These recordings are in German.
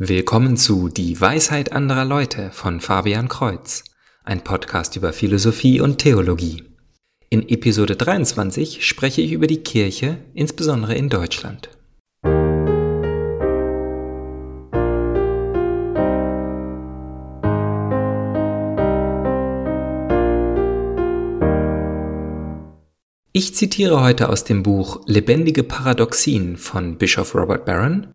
Willkommen zu Die Weisheit anderer Leute von Fabian Kreuz, ein Podcast über Philosophie und Theologie. In Episode 23 spreche ich über die Kirche, insbesondere in Deutschland. Ich zitiere heute aus dem Buch Lebendige Paradoxien von Bischof Robert Barron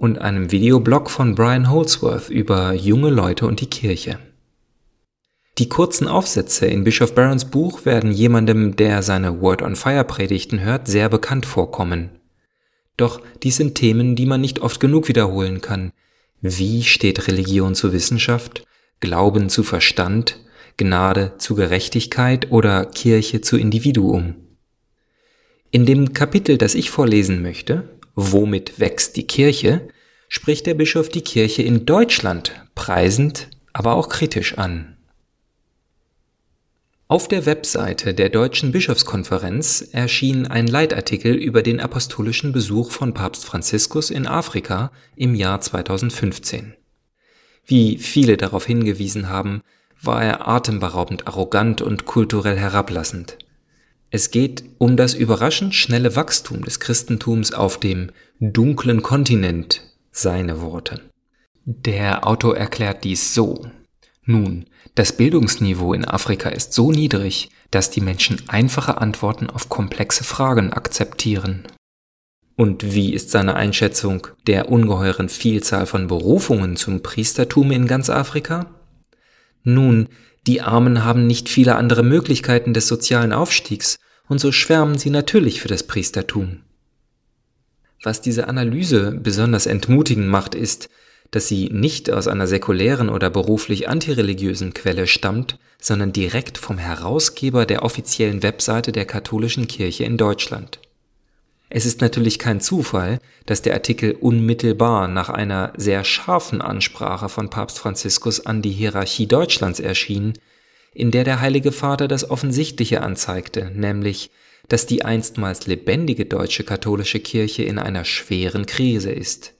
und einem Videoblog von Brian Holsworth über junge Leute und die Kirche. Die kurzen Aufsätze in Bischof Barrons Buch werden jemandem, der seine Word on Fire Predigten hört, sehr bekannt vorkommen. Doch dies sind Themen, die man nicht oft genug wiederholen kann. Wie steht Religion zu Wissenschaft, Glauben zu Verstand, Gnade zu Gerechtigkeit oder Kirche zu Individuum? In dem Kapitel, das ich vorlesen möchte, Womit wächst die Kirche, spricht der Bischof die Kirche in Deutschland preisend, aber auch kritisch an. Auf der Webseite der Deutschen Bischofskonferenz erschien ein Leitartikel über den apostolischen Besuch von Papst Franziskus in Afrika im Jahr 2015. Wie viele darauf hingewiesen haben, war er atemberaubend arrogant und kulturell herablassend. Es geht um das überraschend schnelle Wachstum des Christentums auf dem dunklen Kontinent, seine Worte. Der Autor erklärt dies so. Nun, das Bildungsniveau in Afrika ist so niedrig, dass die Menschen einfache Antworten auf komplexe Fragen akzeptieren. Und wie ist seine Einschätzung der ungeheuren Vielzahl von Berufungen zum Priestertum in ganz Afrika? Nun, die Armen haben nicht viele andere Möglichkeiten des sozialen Aufstiegs, und so schwärmen sie natürlich für das Priestertum. Was diese Analyse besonders entmutigend macht, ist, dass sie nicht aus einer säkulären oder beruflich antireligiösen Quelle stammt, sondern direkt vom Herausgeber der offiziellen Webseite der katholischen Kirche in Deutschland. Es ist natürlich kein Zufall, dass der Artikel unmittelbar nach einer sehr scharfen Ansprache von Papst Franziskus an die Hierarchie Deutschlands erschien, in der der Heilige Vater das Offensichtliche anzeigte, nämlich, dass die einstmals lebendige deutsche katholische Kirche in einer schweren Krise ist.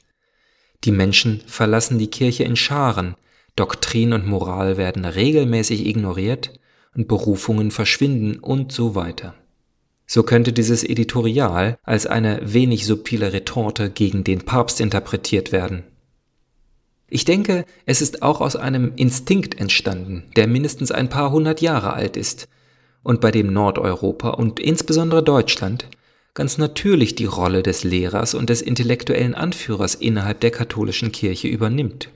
Die Menschen verlassen die Kirche in Scharen, Doktrin und Moral werden regelmäßig ignoriert und Berufungen verschwinden und so weiter. So könnte dieses Editorial als eine wenig subtile Retorte gegen den Papst interpretiert werden. Ich denke, es ist auch aus einem Instinkt entstanden, der mindestens ein paar hundert Jahre alt ist und bei dem Nordeuropa und insbesondere Deutschland ganz natürlich die Rolle des Lehrers und des intellektuellen Anführers innerhalb der katholischen Kirche übernimmt.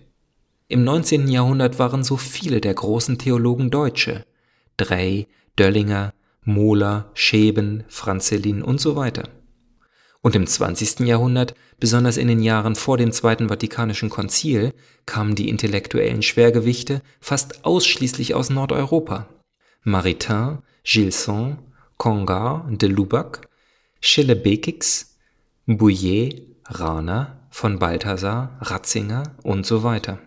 Im 19. Jahrhundert waren so viele der großen Theologen Deutsche, Drey, Döllinger, Mohler, Scheben, Franzelin und so weiter. Und im 20. Jahrhundert, besonders in den Jahren vor dem Zweiten Vatikanischen Konzil, kamen die intellektuellen Schwergewichte fast ausschließlich aus Nordeuropa. Maritain, Gilson, Congar de Lubac, Schillebekix, Bouillet, Rahner, von Balthasar, Ratzinger und so weiter.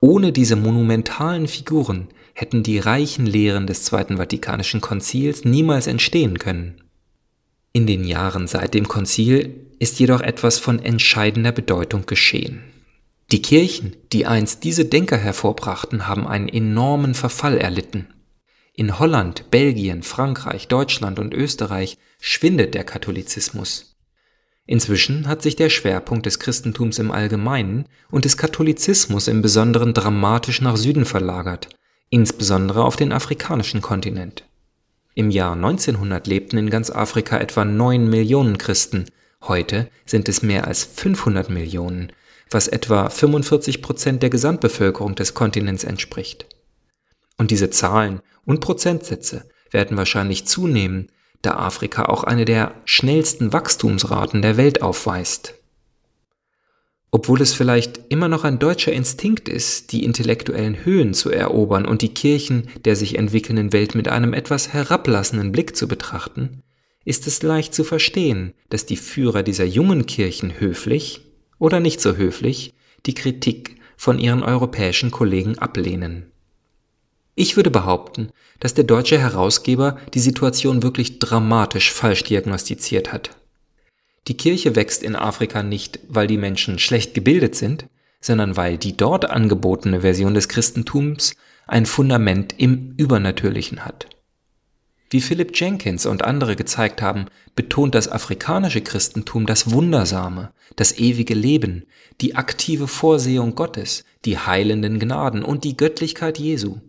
Ohne diese monumentalen Figuren hätten die reichen Lehren des Zweiten Vatikanischen Konzils niemals entstehen können. In den Jahren seit dem Konzil ist jedoch etwas von entscheidender Bedeutung geschehen. Die Kirchen, die einst diese Denker hervorbrachten, haben einen enormen Verfall erlitten. In Holland, Belgien, Frankreich, Deutschland und Österreich schwindet der Katholizismus. Inzwischen hat sich der Schwerpunkt des Christentums im Allgemeinen und des Katholizismus im Besonderen dramatisch nach Süden verlagert, insbesondere auf den afrikanischen Kontinent. Im Jahr 1900 lebten in ganz Afrika etwa 9 Millionen Christen, heute sind es mehr als 500 Millionen, was etwa 45 Prozent der Gesamtbevölkerung des Kontinents entspricht. Und diese Zahlen und Prozentsätze werden wahrscheinlich zunehmen, da Afrika auch eine der schnellsten Wachstumsraten der Welt aufweist. Obwohl es vielleicht immer noch ein deutscher Instinkt ist, die intellektuellen Höhen zu erobern und die Kirchen der sich entwickelnden Welt mit einem etwas herablassenden Blick zu betrachten, ist es leicht zu verstehen, dass die Führer dieser jungen Kirchen höflich oder nicht so höflich die Kritik von ihren europäischen Kollegen ablehnen. Ich würde behaupten, dass der deutsche Herausgeber die Situation wirklich dramatisch falsch diagnostiziert hat. Die Kirche wächst in Afrika nicht, weil die Menschen schlecht gebildet sind, sondern weil die dort angebotene Version des Christentums ein Fundament im Übernatürlichen hat. Wie Philip Jenkins und andere gezeigt haben, betont das afrikanische Christentum das Wundersame, das ewige Leben, die aktive Vorsehung Gottes, die heilenden Gnaden und die Göttlichkeit Jesu.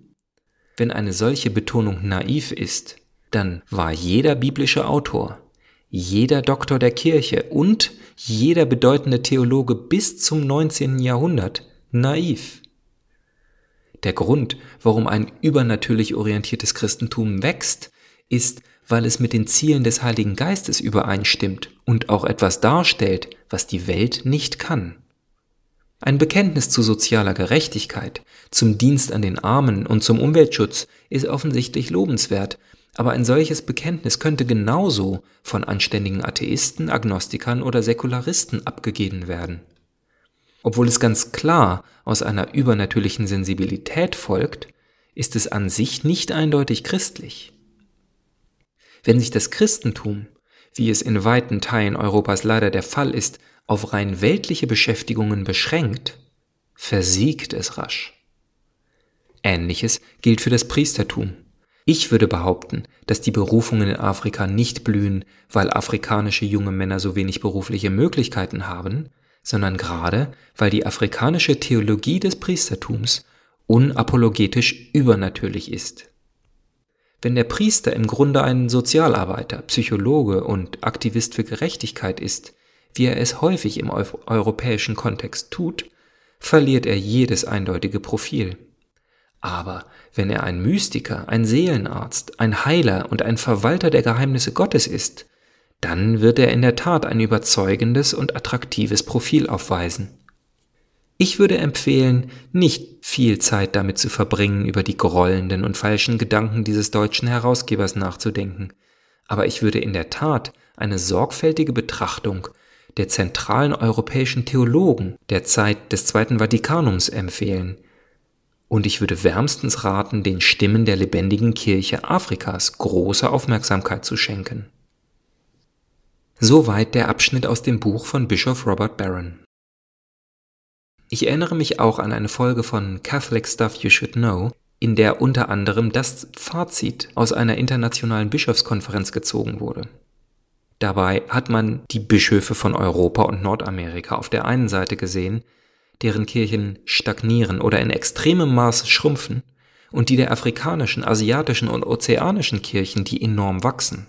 Wenn eine solche Betonung naiv ist, dann war jeder biblische Autor, jeder Doktor der Kirche und jeder bedeutende Theologe bis zum 19. Jahrhundert naiv. Der Grund, warum ein übernatürlich orientiertes Christentum wächst, ist, weil es mit den Zielen des Heiligen Geistes übereinstimmt und auch etwas darstellt, was die Welt nicht kann. Ein Bekenntnis zu sozialer Gerechtigkeit, zum Dienst an den Armen und zum Umweltschutz ist offensichtlich lobenswert, aber ein solches Bekenntnis könnte genauso von anständigen Atheisten, Agnostikern oder Säkularisten abgegeben werden. Obwohl es ganz klar aus einer übernatürlichen Sensibilität folgt, ist es an sich nicht eindeutig christlich. Wenn sich das Christentum, wie es in weiten Teilen Europas leider der Fall ist, auf rein weltliche Beschäftigungen beschränkt, versiegt es rasch. Ähnliches gilt für das Priestertum. Ich würde behaupten, dass die Berufungen in Afrika nicht blühen, weil afrikanische junge Männer so wenig berufliche Möglichkeiten haben, sondern gerade, weil die afrikanische Theologie des Priestertums unapologetisch übernatürlich ist. Wenn der Priester im Grunde ein Sozialarbeiter, Psychologe und Aktivist für Gerechtigkeit ist, wie er es häufig im europäischen Kontext tut, verliert er jedes eindeutige Profil. Aber wenn er ein Mystiker, ein Seelenarzt, ein Heiler und ein Verwalter der Geheimnisse Gottes ist, dann wird er in der Tat ein überzeugendes und attraktives Profil aufweisen. Ich würde empfehlen, nicht viel Zeit damit zu verbringen, über die grollenden und falschen Gedanken dieses deutschen Herausgebers nachzudenken, aber ich würde in der Tat eine sorgfältige Betrachtung der zentralen europäischen Theologen der Zeit des Zweiten Vatikanums empfehlen, und ich würde wärmstens raten, den Stimmen der lebendigen Kirche Afrikas große Aufmerksamkeit zu schenken. Soweit der Abschnitt aus dem Buch von Bischof Robert Barron. Ich erinnere mich auch an eine Folge von Catholic Stuff You Should Know, in der unter anderem das Fazit aus einer internationalen Bischofskonferenz gezogen wurde. Dabei hat man die Bischöfe von Europa und Nordamerika auf der einen Seite gesehen, deren Kirchen stagnieren oder in extremem Maße schrumpfen, und die der afrikanischen, asiatischen und ozeanischen Kirchen, die enorm wachsen.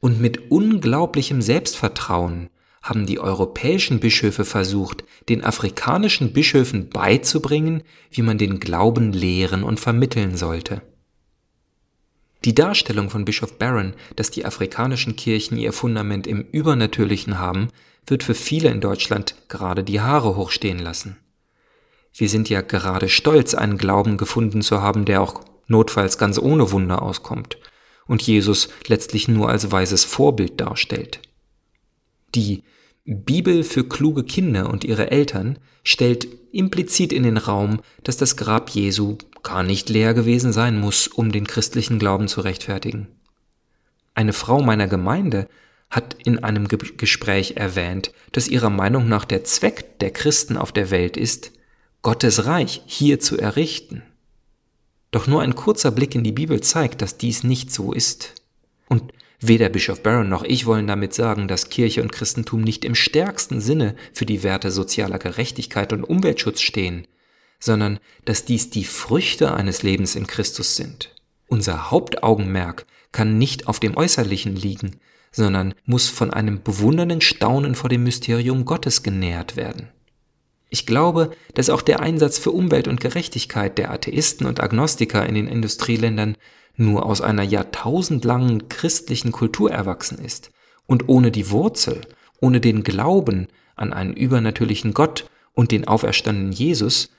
Und mit unglaublichem Selbstvertrauen haben die europäischen Bischöfe versucht, den afrikanischen Bischöfen beizubringen, wie man den Glauben lehren und vermitteln sollte. Die Darstellung von Bischof Barron, dass die afrikanischen Kirchen ihr Fundament im Übernatürlichen haben, wird für viele in Deutschland gerade die Haare hochstehen lassen. Wir sind ja gerade stolz, einen Glauben gefunden zu haben, der auch notfalls ganz ohne Wunder auskommt und Jesus letztlich nur als weises Vorbild darstellt. Die Bibel für kluge Kinder und ihre Eltern stellt implizit in den Raum, dass das Grab Jesu gar nicht leer gewesen sein muss, um den christlichen Glauben zu rechtfertigen. Eine Frau meiner Gemeinde hat in einem Ge Gespräch erwähnt, dass ihrer Meinung nach der Zweck der Christen auf der Welt ist, Gottes Reich hier zu errichten. Doch nur ein kurzer Blick in die Bibel zeigt, dass dies nicht so ist. Weder Bischof Barron noch ich wollen damit sagen, dass Kirche und Christentum nicht im stärksten Sinne für die Werte sozialer Gerechtigkeit und Umweltschutz stehen, sondern dass dies die Früchte eines Lebens in Christus sind. Unser Hauptaugenmerk kann nicht auf dem Äußerlichen liegen, sondern muss von einem bewundernden Staunen vor dem Mysterium Gottes genährt werden. Ich glaube, dass auch der Einsatz für Umwelt und Gerechtigkeit der Atheisten und Agnostiker in den Industrieländern nur aus einer jahrtausendlangen christlichen Kultur erwachsen ist und ohne die Wurzel, ohne den Glauben an einen übernatürlichen Gott und den auferstandenen Jesus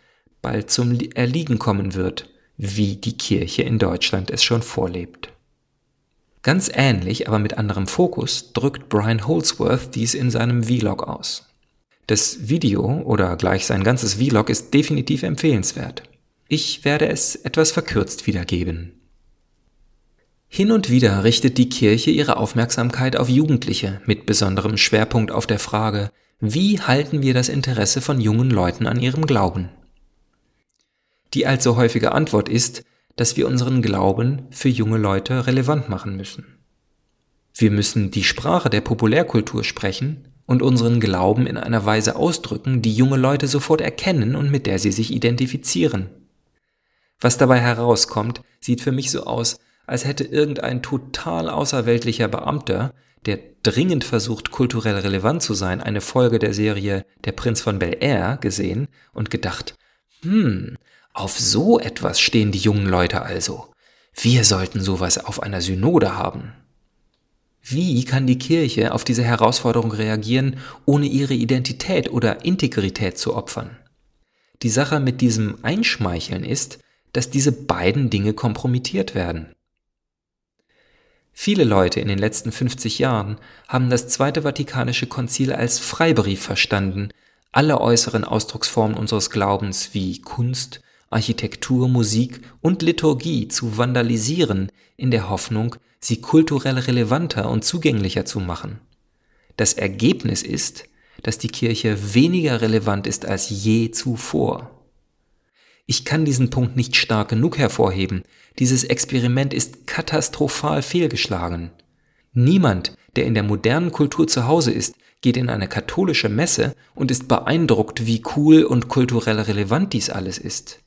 bald zum Erliegen kommen wird, wie die Kirche in Deutschland es schon vorlebt. Ganz ähnlich, aber mit anderem Fokus, drückt Brian Holsworth dies in seinem Vlog aus. Das Video oder gleich sein ganzes Vlog ist definitiv empfehlenswert. Ich werde es etwas verkürzt wiedergeben. Hin und wieder richtet die Kirche ihre Aufmerksamkeit auf Jugendliche mit besonderem Schwerpunkt auf der Frage, Wie halten wir das Interesse von jungen Leuten an ihrem Glauben? Die allzu häufige Antwort ist, dass wir unseren Glauben für junge Leute relevant machen müssen. Wir müssen die Sprache der Populärkultur sprechen und unseren Glauben in einer Weise ausdrücken, die junge Leute sofort erkennen und mit der sie sich identifizieren. Was dabei herauskommt, sieht für mich so aus, als hätte irgendein total außerweltlicher Beamter, der dringend versucht, kulturell relevant zu sein, eine Folge der Serie Der Prinz von Bel Air gesehen und gedacht, hm, auf so etwas stehen die jungen Leute also. Wir sollten sowas auf einer Synode haben. Wie kann die Kirche auf diese Herausforderung reagieren, ohne ihre Identität oder Integrität zu opfern? Die Sache mit diesem Einschmeicheln ist, dass diese beiden Dinge kompromittiert werden. Viele Leute in den letzten 50 Jahren haben das Zweite Vatikanische Konzil als Freibrief verstanden, alle äußeren Ausdrucksformen unseres Glaubens wie Kunst, Architektur, Musik und Liturgie zu vandalisieren, in der Hoffnung, sie kulturell relevanter und zugänglicher zu machen. Das Ergebnis ist, dass die Kirche weniger relevant ist als je zuvor. Ich kann diesen Punkt nicht stark genug hervorheben. Dieses Experiment ist katastrophal fehlgeschlagen. Niemand, der in der modernen Kultur zu Hause ist, geht in eine katholische Messe und ist beeindruckt, wie cool und kulturell relevant dies alles ist.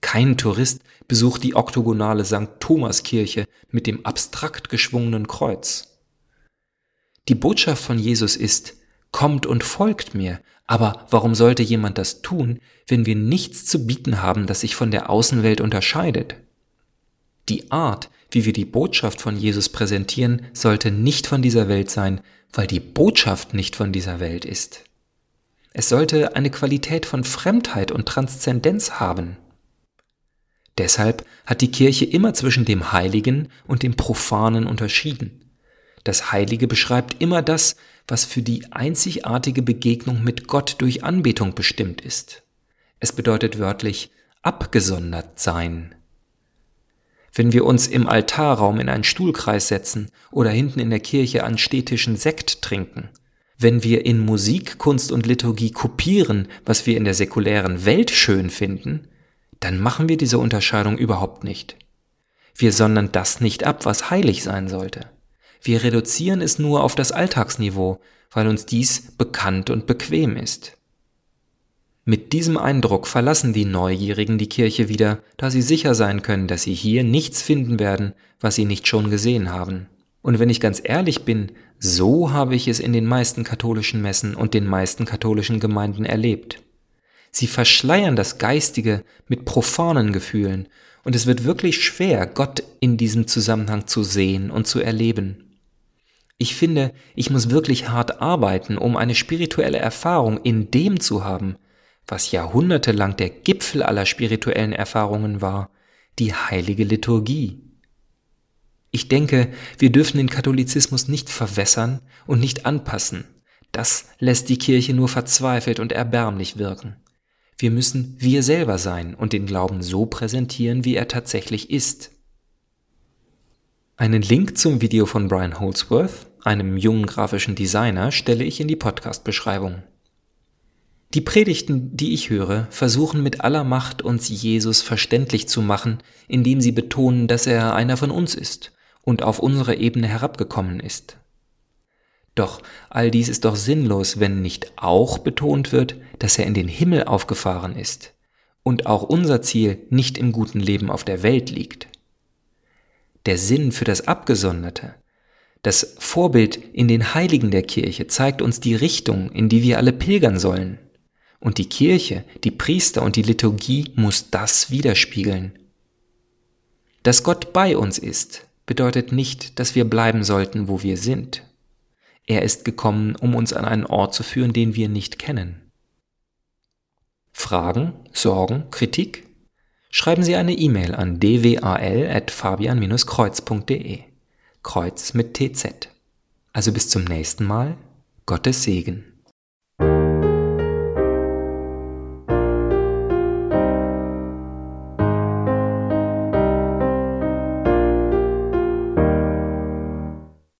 Kein Tourist besucht die oktogonale St. Thomaskirche mit dem abstrakt geschwungenen Kreuz. Die Botschaft von Jesus ist, kommt und folgt mir, aber warum sollte jemand das tun, wenn wir nichts zu bieten haben, das sich von der Außenwelt unterscheidet? Die Art, wie wir die Botschaft von Jesus präsentieren, sollte nicht von dieser Welt sein, weil die Botschaft nicht von dieser Welt ist. Es sollte eine Qualität von Fremdheit und Transzendenz haben. Deshalb hat die Kirche immer zwischen dem Heiligen und dem Profanen unterschieden. Das Heilige beschreibt immer das, was für die einzigartige Begegnung mit Gott durch Anbetung bestimmt ist. Es bedeutet wörtlich abgesondert sein. Wenn wir uns im Altarraum in einen Stuhlkreis setzen oder hinten in der Kirche an städtischen Sekt trinken, wenn wir in Musik, Kunst und Liturgie kopieren, was wir in der säkulären Welt schön finden, dann machen wir diese Unterscheidung überhaupt nicht. Wir sondern das nicht ab, was heilig sein sollte. Wir reduzieren es nur auf das Alltagsniveau, weil uns dies bekannt und bequem ist. Mit diesem Eindruck verlassen die Neugierigen die Kirche wieder, da sie sicher sein können, dass sie hier nichts finden werden, was sie nicht schon gesehen haben. Und wenn ich ganz ehrlich bin, so habe ich es in den meisten katholischen Messen und den meisten katholischen Gemeinden erlebt. Sie verschleiern das Geistige mit profanen Gefühlen, und es wird wirklich schwer, Gott in diesem Zusammenhang zu sehen und zu erleben. Ich finde, ich muss wirklich hart arbeiten, um eine spirituelle Erfahrung in dem zu haben, was jahrhundertelang der Gipfel aller spirituellen Erfahrungen war, die heilige Liturgie. Ich denke, wir dürfen den Katholizismus nicht verwässern und nicht anpassen. Das lässt die Kirche nur verzweifelt und erbärmlich wirken. Wir müssen wir selber sein und den Glauben so präsentieren, wie er tatsächlich ist. Einen Link zum Video von Brian Holsworth, einem jungen grafischen Designer, stelle ich in die Podcast-Beschreibung. Die Predigten, die ich höre, versuchen mit aller Macht uns Jesus verständlich zu machen, indem sie betonen, dass er einer von uns ist und auf unsere Ebene herabgekommen ist. Doch all dies ist doch sinnlos, wenn nicht auch betont wird, dass er in den Himmel aufgefahren ist und auch unser Ziel nicht im guten Leben auf der Welt liegt. Der Sinn für das Abgesonderte, das Vorbild in den Heiligen der Kirche zeigt uns die Richtung, in die wir alle pilgern sollen. Und die Kirche, die Priester und die Liturgie muss das widerspiegeln. Dass Gott bei uns ist, bedeutet nicht, dass wir bleiben sollten, wo wir sind. Er ist gekommen, um uns an einen Ort zu führen, den wir nicht kennen. Fragen, Sorgen, Kritik? Schreiben Sie eine E-Mail an dwal.fabian-kreuz.de. Kreuz mit TZ. Also bis zum nächsten Mal. Gottes Segen.